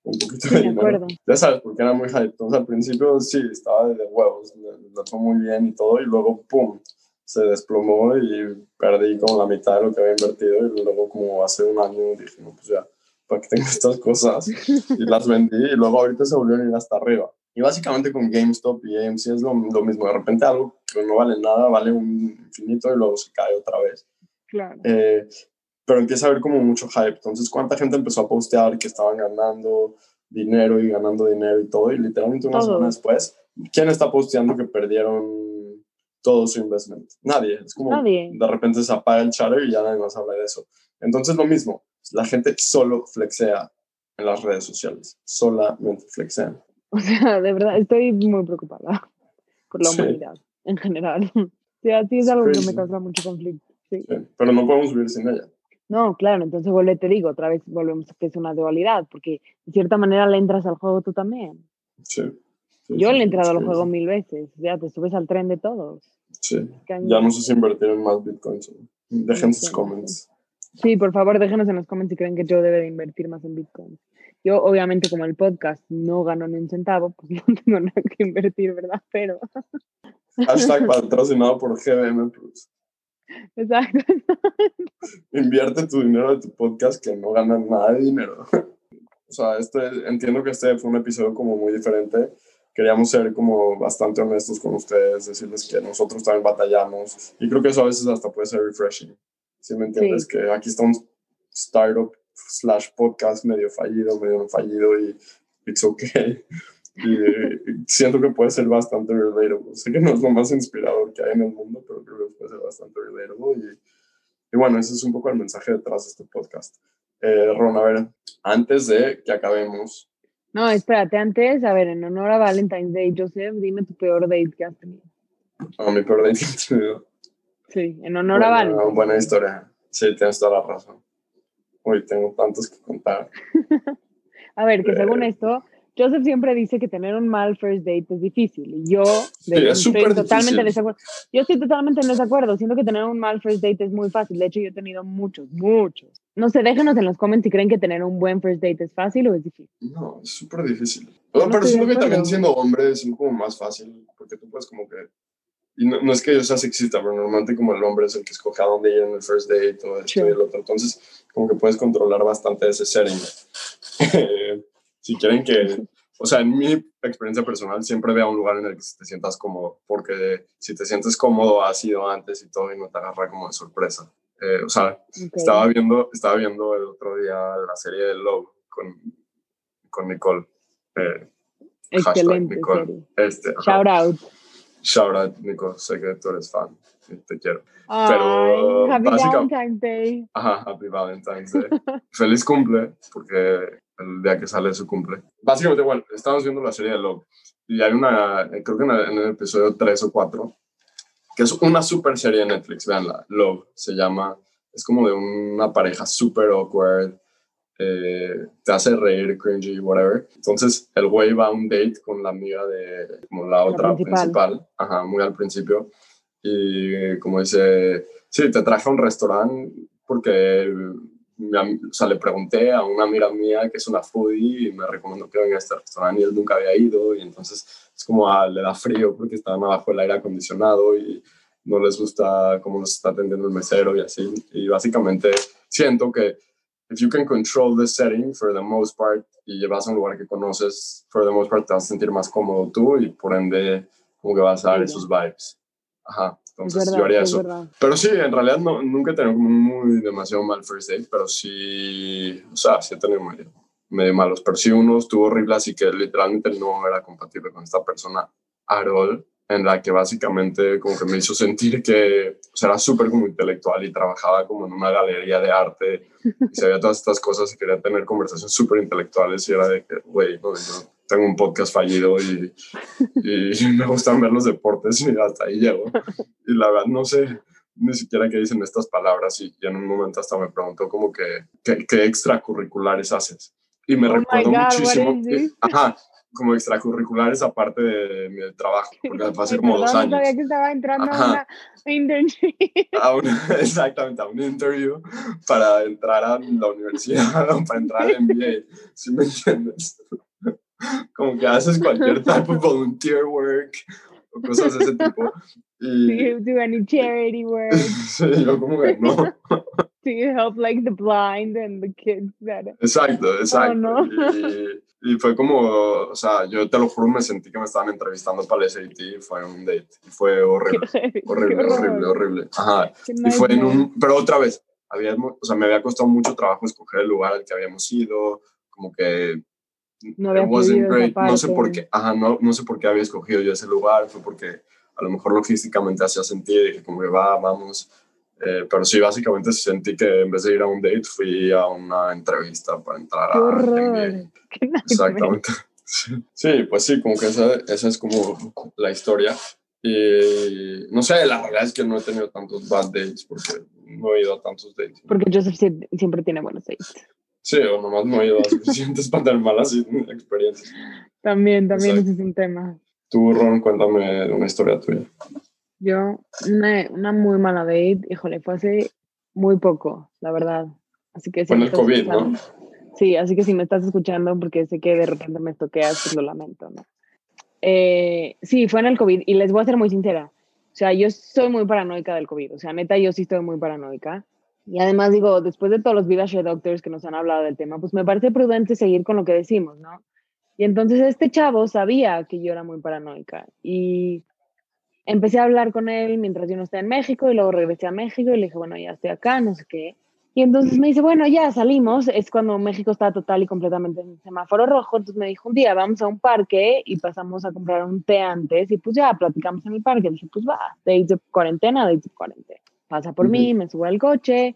un poquito de dinero. Ya sabes, porque era muy hype. Entonces al principio sí, estaba de huevos, lo fue muy bien y todo, y luego ¡pum! se desplomó y perdí como la mitad de lo que había invertido y luego como hace un año dije, no, pues ya, ¿para qué tengo (laughs) estas cosas? Y las vendí y luego ahorita se volvieron a ir hasta arriba. Y básicamente con GameStop y AMC es lo, lo, mismo. De repente algo que no vale nada vale un infinito y luego se cae otra vez. Claro. Eh, pero empieza a haber como mucho hype. Entonces, ¿cuánta gente empezó a postear que estaban ganando dinero y ganando dinero y todo? Y literalmente una semana después, ¿quién está posteando que perdieron todo su investment? Nadie. Es como de repente se apaga el chatter y ya nadie más habla de eso. Entonces, lo mismo, la gente solo flexea en las redes sociales, solamente flexean. O sea, de verdad, estoy muy preocupada por la humanidad en general. (laughs) Sí, así es algo que me causa mucho conflicto. Sí. Sí, pero no podemos vivir sin ella. No, claro, entonces vuelve, te digo, otra vez volvemos a que es una dualidad, porque de cierta manera le entras al juego tú también. Sí. Yo le he entrado al juego mil veces, ya te subes al tren de todos. Sí. Ya no sé si invertir en más bitcoins. Dejen sus comments. Sí, por favor, déjenos en los comments si creen que yo debe de invertir más en bitcoins. Yo, obviamente, como el podcast no gano ni un centavo, pues (laughs) no tengo nada que invertir, ¿verdad? Pero. Hashtag patrocinado por GBM Plus. (laughs) Exacto. Invierte tu dinero de tu podcast que no gana nada de dinero. (laughs) O sea, este, entiendo que este fue un episodio como muy diferente. Queríamos ser como bastante honestos con ustedes, decirles que nosotros también batallamos. Y creo que eso a veces hasta puede ser refreshing. Si me entiendes? Que aquí está un startup slash podcast medio fallido, medio no fallido y it's okay. Y siento que puede ser bastante relatable. Sé que no es lo más inspirador que hay en el mundo, pero creo que puede ser bastante relatable. Y, y bueno, ese es un poco el mensaje detrás de este podcast. Eh, Ron, a ver, antes de que acabemos. No, espérate, antes, a ver, en honor a Valentine's Day, Joseph, dime tu peor date que has tenido. Mi peor date Sí, en honor a Val. Buena historia. Sí, tienes toda la razón. Uy, tengo tantos que contar. (laughs) a ver, que según esto, Joseph siempre dice que tener un mal first date es difícil. Y yo estoy totalmente en desacuerdo. Yo estoy totalmente en desacuerdo. Siento que tener un mal first date es muy fácil. De hecho, yo he tenido muchos, muchos. No sé, déjenos en los comments si creen que tener un buen first date es fácil o es difícil. No, es súper difícil. pero siento que también siendo hombre es como más fácil, porque tú puedes como que... Y no, es que yo sea sexista, pero normalmente como el hombre es el que escoge a dónde ir en el first date o esto y el otro. Entonces, como que puedes controlar bastante ese setting. (laughs) si quieren que, o sea, en mi experiencia personal, siempre ve a un lugar en el que te sientas cómodo, porque si te sientes cómodo, has ido antes y todo y no te agarra como de sorpresa. Eh, o sea, estaba, viendo, estaba viendo el otro día la serie de Love con, con Nicole. Eh, Excelente Nicole. Este, Shout out. Shout out, Nicole. Sé que tú eres fan. Te quiero. Pero Happy Valentine's Day. Ajá, Happy Valentine's Day. (laughs) Feliz cumple, porque el día que sale su cumple. Básicamente, bueno, estamos viendo la serie de Love y hay una, creo que en el, episodio 3 o 4, que es una super serie de Netflix, veanla, Love se llama, es como de una pareja super awkward, eh, te hace reír, cringy, whatever. Entonces el güey va a un date con la amiga de como la otra principal. ajá, muy al principio, y como dice, sí, te traje a un restaurante porque o sea, le pregunté a una amiga mía que es una foodie y me recomendó que venga a este restaurante y él nunca había ido y entonces es como ah, le da frío porque estaban abajo del aire acondicionado y no les gusta cómo nos está atendiendo el mesero y así. Y básicamente siento que if you can control the setting for the most part y llevas a un lugar que conoces, for the most part te vas a sentir más cómodo tú y por ende como que vas a dar esos vibes. Ajá. Entonces yo haría eso. Pero sí, en realidad no, nunca he tenido como muy demasiado mal first date, pero sí, o sea, sí he tenido medio, medio malos. Pero sí uno estuvo horrible, así que literalmente no era compatible con esta persona at all, en la que básicamente como que me hizo sentir que o sea, era súper como intelectual y trabajaba como en una galería de arte y sabía todas estas cosas y quería tener conversaciones súper intelectuales y era de que, güey, no, no tengo un podcast fallido y, y, (laughs) me gustan ver los deportes y hasta ahí llego. Y la verdad no sé ni siquiera qué dicen estas palabras y, en un momento hasta me preguntó como que qué, extracurriculares haces. Y me oh recuerdo muchísimo, ajá, como extracurriculares aparte de mi trabajo, porque fue hace como dos años. No sabía que estaba entrando a una internship. (laughs) exactamente, a un interview para entrar a la universidad, (laughs) para entrar al MBA, si me entiendes como que haces cualquier (laughs) tipo de volunteer work o cosas de ese tipo. Y, do you do any charity work? (laughs) sí, yo como que no. (laughs) Do you help like the blind and the kids that... Exacto, oh, exacto. y, y, fue como, o sea, yo te lo juro, me sentí que me estaban entrevistando para el SAT y fue un date. Y fue horrible, horrible, horrible, horrible. Aja. y fue en un, pero otra vez, había, o sea, me había costado mucho trabajo escoger el lugar al que habíamos ido, como que no No sé por qué, ajá, no, no sé por qué había escogido yo ese lugar, fue porque a lo mejor logísticamente hacía sentido y dije como que va, vamos. Eh, pero sí, básicamente sentí que en vez de ir a un date, fui a una entrevista para entrar a MBA. Exactamente. (laughs) Sí, pues sí, como que esa, esa es como la historia. Y no sé, la realidad es que no he tenido tantos bad dates porque no he ido a tantos dates. Porque Joseph siempre tiene buenos dates. Sí, o nomás no he ido a (laughs) suficientes para tener malas experiencias. También, también ese es un tema. Tú, Ron, cuéntame una historia tuya. Yo, una, una muy mala date, híjole, fue hace muy poco, la verdad. Así que fue en el COVID, ¿no? Sí, así que si me estás escuchando, porque sé que de repente me toqueas, pues lo lamento, ¿no? Eh, sí, fue en el COVID y les voy a ser muy sincera. O sea, yo soy muy paranoica del COVID. O sea, neta, yo sí estoy muy paranoica. Y además digo, después de todos los VidaShare Doctors que nos han hablado del tema, pues me parece prudente seguir con lo que decimos, ¿no? Y entonces este chavo sabía que yo era muy paranoica y empecé a hablar con él mientras yo no estaba en México y luego regresé a México y le dije, bueno, ya estoy acá, no sé qué. Y entonces me dice, bueno, ya salimos. Es cuando México está total y completamente en semáforo rojo. Entonces me dijo un día, vamos a un parque y pasamos a comprar un té antes. Y pues ya platicamos en el parque. dije, pues va, days de cuarentena, days de cuarentena pasa por mí, me sube al coche.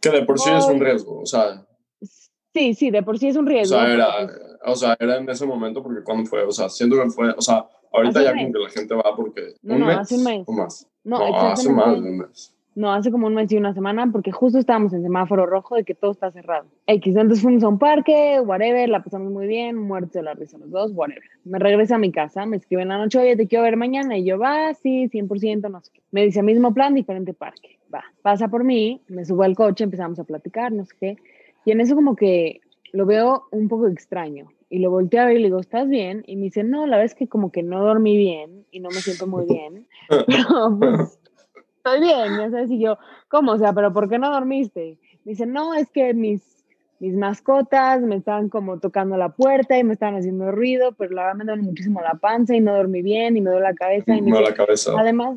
Que de por sí es un riesgo, o sea. Sí, sí, de por sí es un riesgo. O sea, era, o sea, era en ese momento porque cuando fue, o sea, siento que fue, o sea, ahorita ya como que la gente va porque No, un no, mes hace un mes. o más. No, No, hace más de un mes. No, hace como un mes y una semana porque justo estábamos en semáforo rojo de que todo está cerrado. X, entonces fuimos a un parque, whatever, la pasamos muy bien, muertos de la risa los dos, whatever. Me regreso a mi casa, me escribe en la noche, oye, te quiero ver mañana. Y yo, va, sí, 100%, no sé qué. Me dice, mismo plan, diferente parque. Va, pasa por mí, me subo al coche, empezamos a platicar, no sé qué. Y en eso como que lo veo un poco extraño. Y lo volteo a ver y le digo, ¿estás bien? Y me dice, no, la verdad es que como que no dormí bien y no me siento muy (laughs) bien. (laughs) Pero pues estoy bien, ya sabes, y yo, ¿cómo? O sea, ¿pero por qué no dormiste? Me dice, no, es que mis, mis mascotas me estaban como tocando la puerta y me estaban haciendo ruido, pero la verdad me duele muchísimo la panza y no dormí bien y me duele la cabeza. Y me Me dice, la cabeza. además,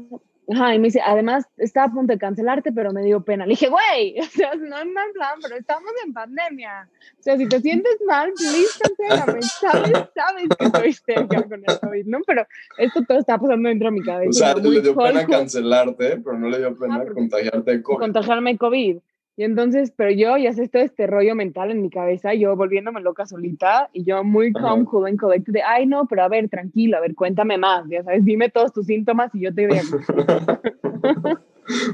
ajá, y me dice, además estaba a punto de cancelarte, pero me dio pena. Le dije, güey, (laughs) o sea, no es mal plan, pero estamos en pandemia. O sea, si te sientes mal, please cancélame. (laughs) Sabes, sabes que estoy cerca con el COVID, ¿no? Pero esto todo está pasando dentro de mi cabeza. O sea, le dio pena cancelarte, pero no le dio pena Ah, contagiarte de COVID. contagiarme COVID. Y entonces, pero yo ya sé todo este rollo mental en mi cabeza, yo volviéndome loca solita y yo muy calm, cool and collected de, ay no, pero a ver, tranquilo, a ver, cuéntame más, ya sabes, dime todos tus síntomas y yo te digo, (laughs)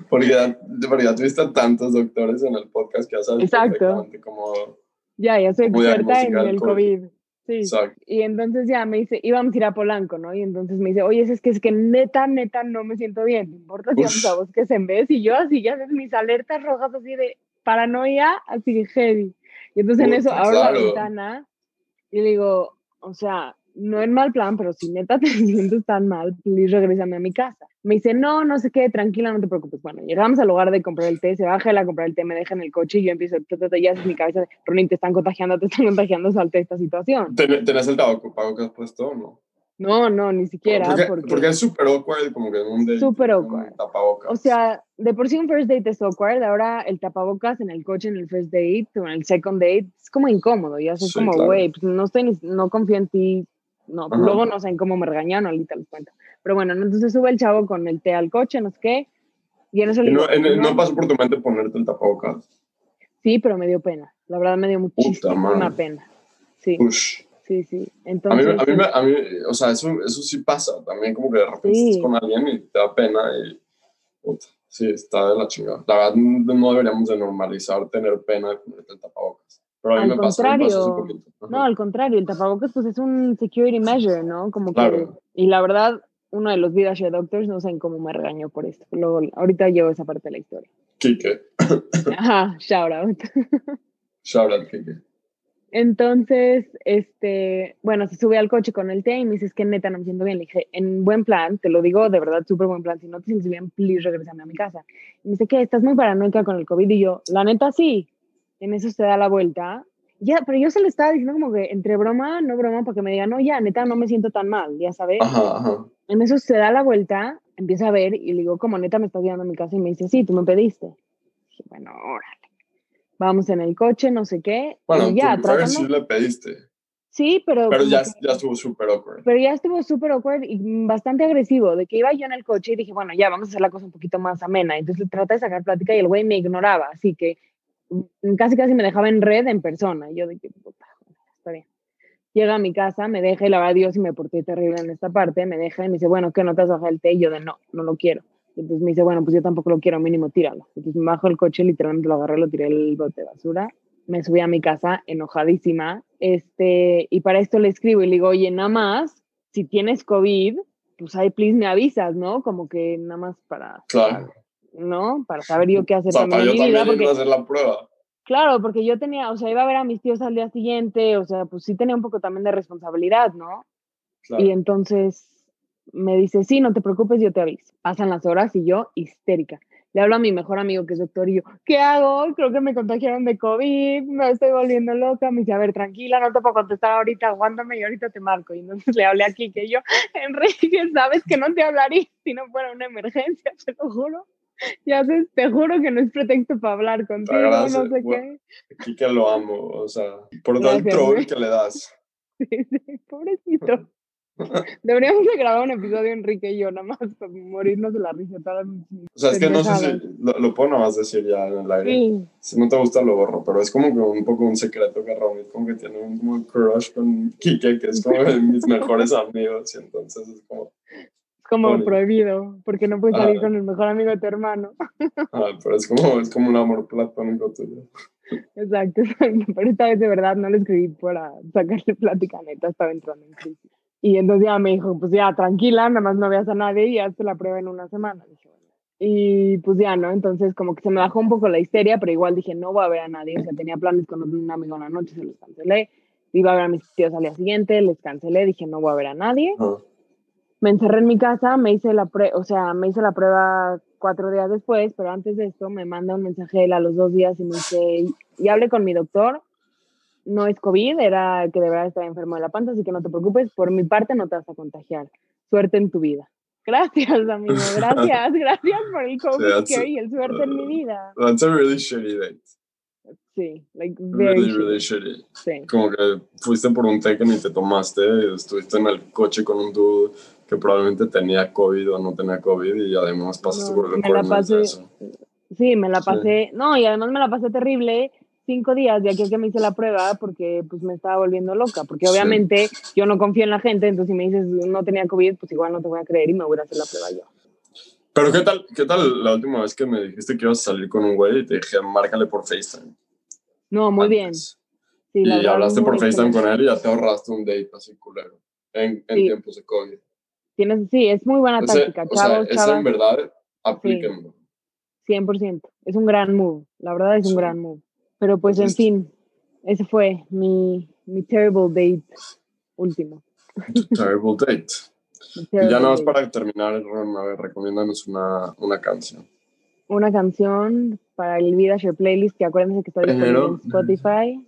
porque, ya, porque ya tuviste a tantos doctores en el podcast que ya sabes Exacto. cómo... ya, ya soy Como experta en el COVID. COVID. Sí. Y entonces ya me dice, íbamos a ir a Polanco, ¿no? Y entonces me dice, oye, es que es que neta, neta, no me siento bien. ¿Te importa si vamos a bosques en vez? Y yo así, ya ves, mis alertas rojas así de paranoia, así heavy. Y entonces en eso abro claro. la ventana y le digo, o sea, no en mal plan, pero si neta te (laughs) sientes tan mal, please regrésame a mi casa. Me dice, no, no sé qué, tranquila, no te preocupes. Bueno, llegamos al lugar de comprar el té, se baja él a comprar el té, me deja en el coche y yo empiezo, ya es mi cabeza, Ronin, te están contagiando, te están contagiando, salte esta situación. ¿Ten- ¿Tenés el tabaco que has puesto o no? No, no, ni siquiera, porque, porque, porque es súper awkward como que un date, Súper awkward. tapabocas. o sea, de por sí un first date es awkward, ahora el tapabocas en el coche en el first date o en el second date es como incómodo, ya es Sí, como, claro. güey, pues no estoy, no confío en ti, no, Ajá. luego no sé cómo me regañaron, ahorita les cuento. Pero bueno, ¿no? entonces sube el chavo con el té al coche, no sé qué, y en eso le Y no, digo, en- no "No". pasó por tu mente ponerte el tapabocas. sí, pero me dio pena, la verdad me dio muchísima pena, sí, Ush. sí, sí, A mí, entonces, a, mí, a mí, o sea, eso, eso sí pasa. También como que de repente Sí. estás con alguien y te da pena y... puta, sí, está de la chingada. La verdad, no no deberíamos de normalizar tener pena de ponerte el tapabocas. Pero Al me me contrario. poquito. Ajá. No, al contrario, el tapabocas pues es un security measure, ¿no? Como Claro. que, y la verdad, uno de los VidaShare Doctors, no sé cómo me regañó por esto. Luego, ahorita llevo esa parte de la historia. Kike. (coughs) Ajá, shout out. (laughs) Shout out, Kike. Entonces, este, bueno, se sube al coche con el té y me dice, es que neta no me siento bien. Le dije, en buen plan, te lo digo de verdad, súper buen plan. Si no te sientes bien, please regresame a mi casa. Y me dice, ¿qué? ¿Estás muy paranoica con el COVID? Y yo, la neta sí. En eso se da la vuelta. Ya, pero yo se le estaba diciendo como que entre broma, no broma, para que me diga, no, ya, neta, no me siento tan mal, ya sabes. Ajá, ajá. En eso se da la vuelta, empieza a ver y le digo, como neta me estás llevando a mi casa? Y me dice, sí, tú me pediste. Dije, bueno, órale. Vamos en el coche, no sé qué. Bueno, y ya, tú sí le pediste. Sí, pero. Pero ya, que- ya estuvo súper awkward. pero ya estuvo súper awkward y bastante agresivo, de que iba yo en el coche y dije, bueno, ya vamos a hacer la cosa un poquito más amena. Entonces le traté de sacar plática y el güey me ignoraba, así que casi casi me dejaba en red en persona. Y yo dije, puta, bueno, está bien. Llega a mi casa, me deja y la verdad Dios y me porté terrible en esta parte, me deja y me dice, bueno, ¿qué no te has bajado el té? Y yo de no, no lo quiero. Y entonces me dice, bueno, pues yo tampoco lo quiero, mínimo tíralo. Entonces me bajo el coche, literalmente lo agarré, lo tiré el bote de basura me subí a mi casa enojadísima, este, y para esto le escribo y le digo, oye, nada más, si tienes COVID, pues ahí, please, me avisas, ¿no? Como que nada más para, Claro. ¿No? Para saber yo qué O hacer sea, también para yo también porque, a hacer la prueba. claro, porque yo tenía, o sea, iba a ver a mis tíos al día siguiente, o sea, pues sí tenía un poco también de responsabilidad, ¿no? Claro. Y entonces me dice, sí, no te preocupes, yo te aviso. Pasan las horas y yo histérica. Le hablo a mi mejor amigo que es doctor y yo, ¿qué hago? Creo que me contagiaron de COVID, me estoy volviendo loca. Me dice, a ver, tranquila, no te puedo contestar ahorita, aguántame y ahorita te marco. Y entonces (laughs) le hablé aquí que yo, Enrique, sabes que no te hablaría (laughs) si no fuera una emergencia, te lo juro. (laughs) Ya sé, te juro que no es pretexto para hablar contigo, agradece, no sé bueno. qué. Aquí que lo amo, o sea, por todo el Gracias, troll que le das. (laughs) Sí, sí, pobrecito. Deberíamos de grabar un episodio, Enrique y yo, nada más para morirnos de la risa. Todas mis O sea, es que no sé si lo, lo puedo nada más decir ya en el aire. Sí, Si no te gusta, lo borro, pero es como que un poco un secreto que Romit como que tiene un como crush con Kike, que es como de mis (laughs) mejores amigos, y entonces es como, es como Ole. prohibido, porque no puedes salir Ah. con el mejor amigo de tu hermano. ah, pero es como, es como un amor platónico tuyo. Exacto, exacto. Pero esta vez de verdad no le escribí para sacarle plática, neta, estaba entrando en crisis. Y entonces ya me dijo, pues ya, tranquila, nada más no veas a nadie y hazte la prueba en una semana. Dije, bueno. Y pues ya, ¿no? Entonces como que se me bajó un poco la histeria, pero igual dije, no voy a ver a nadie. O sea, tenía planes con un amigo en la noche, se los cancelé. Iba a ver a mis tíos al día siguiente, les cancelé, dije, no voy a ver a nadie. Ah, Me encerré en mi casa, me hice la prueba, o sea, me hice la prueba cuatro días después, pero antes de esto me manda un mensaje él a los dos días y me dice, y hablé con mi doctor, no es COVID, era que de verdad estaba enfermo de la panza, así que no te preocupes, por mi parte no te vas a contagiar. Suerte en tu vida. (laughs) Gracias, amigo, (laughs) gracias, gracias por el COVID care y el suerte en mi vida. That's a really shitty date. Sí, like very Really, really shitty, sí. Como que fuiste por un té que ni te tomaste, estuviste en el coche con un dude que probablemente tenía COVID o no tenía COVID y además pasaste No, por el me la pasé- eso. Sí, me la Sí. pasé, no, y además me la pasé terrible cinco días de aquí a que me hice la prueba porque pues me estaba volviendo loca, porque Sí. obviamente yo no confío en la gente, entonces si me dices no tenía COVID, pues igual no te voy a creer y me voy a hacer la prueba yo. Pero ¿qué tal, ¿qué tal la última vez que me dijiste que ibas a salir con un güey y te dije, márcale por FaceTime? No, muy bien. Sí, y hablaste por FaceTime con él y ya te ahorraste un date así culero en, en Sí. tiempos de COVID. Tienes, sí, es muy buena Ese- táctica, o sea, chavos, ese chavas, en verdad, aplíquenlo. 100%. Es un gran move, la verdad es Sí. un gran move. Pero pues en fin, ese fue mi, mi terrible date último. Terrible date. (laughs) Y ya nada más date. para terminar, Ron, a ver, recomiéndanos una, una canción. una canción para el Vida Share Playlist que acuérdense que está disponible en Spotify.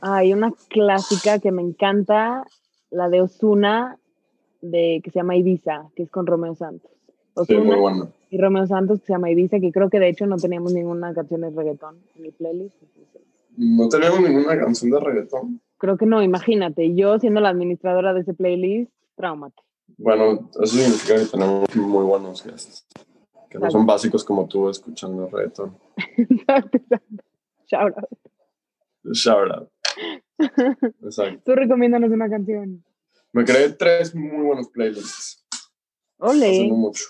Hay una clásica que me encanta, la de Osuna, de, que se llama Ibiza, que es con Romeo Santos. Sí, muy bueno. y Romeo Santos, que se llama Ibiza, que creo que de hecho no teníamos ninguna canción de reggaetón en el playlist. No tenemos ninguna canción de reggaetón. Creo que no, imagínate, yo siendo la administradora de ese playlist, traumate. Bueno, eso significa que tenemos muy buenos guests. Que no son básicos como tú escuchando reggaetón. (laughs) Exacto, exacto. Shout out. Shout out. (laughs) Exacto. Tú recomiéndanos una canción. Me creé tres muy buenos playlists. Ole, Hace no mucho.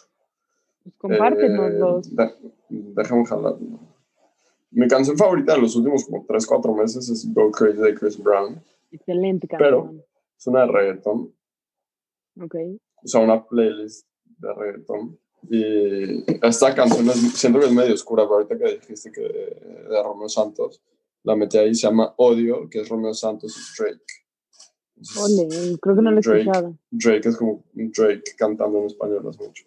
pues compártenos Eh, dos. de- déjame jalar. Mi canción favorita de los últimos como 3, 4 meses es Go Crazy de Chris Brown. Excelente pero- canción. Es una de reggaetón. Ok. O sea, una playlist de reggaetón. Y esta canción es, siento que es medio oscura, pero ahorita que dijiste que de, de Romeo Santos, la metí ahí, se llama Odio, que es Romeo Santos y Drake. Entonces, Ole, creo que no lo he Drake. escuchado. Drake es como Drake cantando en español, es mucho.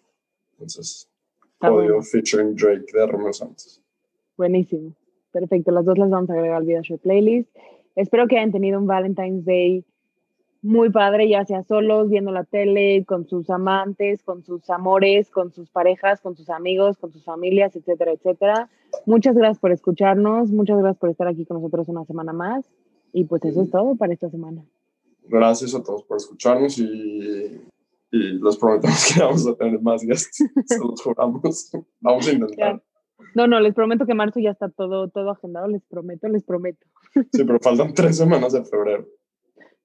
Entonces, Está Odio bueno. featuring Drake de Romeo Santos. Buenísimo. Perfecto. Las dos las vamos a agregar al Vida Show Playlist. Espero que hayan tenido un Valentine's Day muy padre, ya sea solos, viendo la tele, con sus amantes, con sus amores, con sus parejas, con sus amigos, con sus familias, etcétera, etcétera. Muchas gracias por escucharnos, muchas gracias por estar aquí con nosotros una semana más. Y pues eso es todo para esta semana. Gracias a todos por escucharnos y, y les prometemos que vamos a tener más guests. (laughs) Se los juramos. Vamos a intentar. No, no, les prometo que marzo ya está todo, todo agendado, les prometo, les prometo. Sí, pero faltan tres semanas de febrero.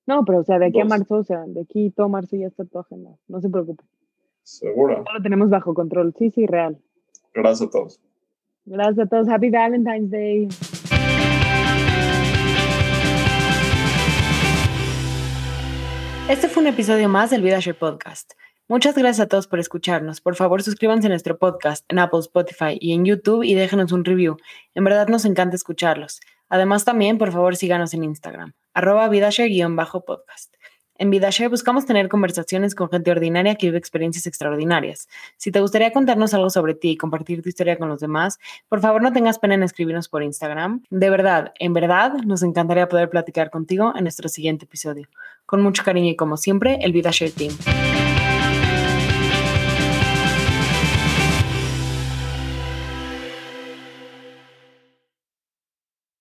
No, pero o sea, de aquí a marzo, o sea, de aquí todo marzo ya está todo agendado. No se preocupen. Segura. Ya lo tenemos bajo control. Sí, sí, real. Gracias a todos. Gracias a todos. Happy Valentine's Day. Este fue un episodio más del VidaShare Podcast. Muchas gracias a todos por escucharnos. Por favor, suscríbanse a nuestro podcast en Apple, Spotify y en YouTube y déjenos un review. En verdad nos encanta escucharlos. Además, también, por favor, síganos en Instagram, arroba VidaShare-podcast. En VidaShare buscamos tener conversaciones con gente ordinaria que vive experiencias extraordinarias. Si te gustaría contarnos algo sobre ti y compartir tu historia con los demás, por favor no tengas pena en escribirnos por Instagram. De verdad, en verdad, nos encantaría poder platicar contigo en nuestro siguiente episodio. Con mucho cariño y como siempre, el VidaShare Team.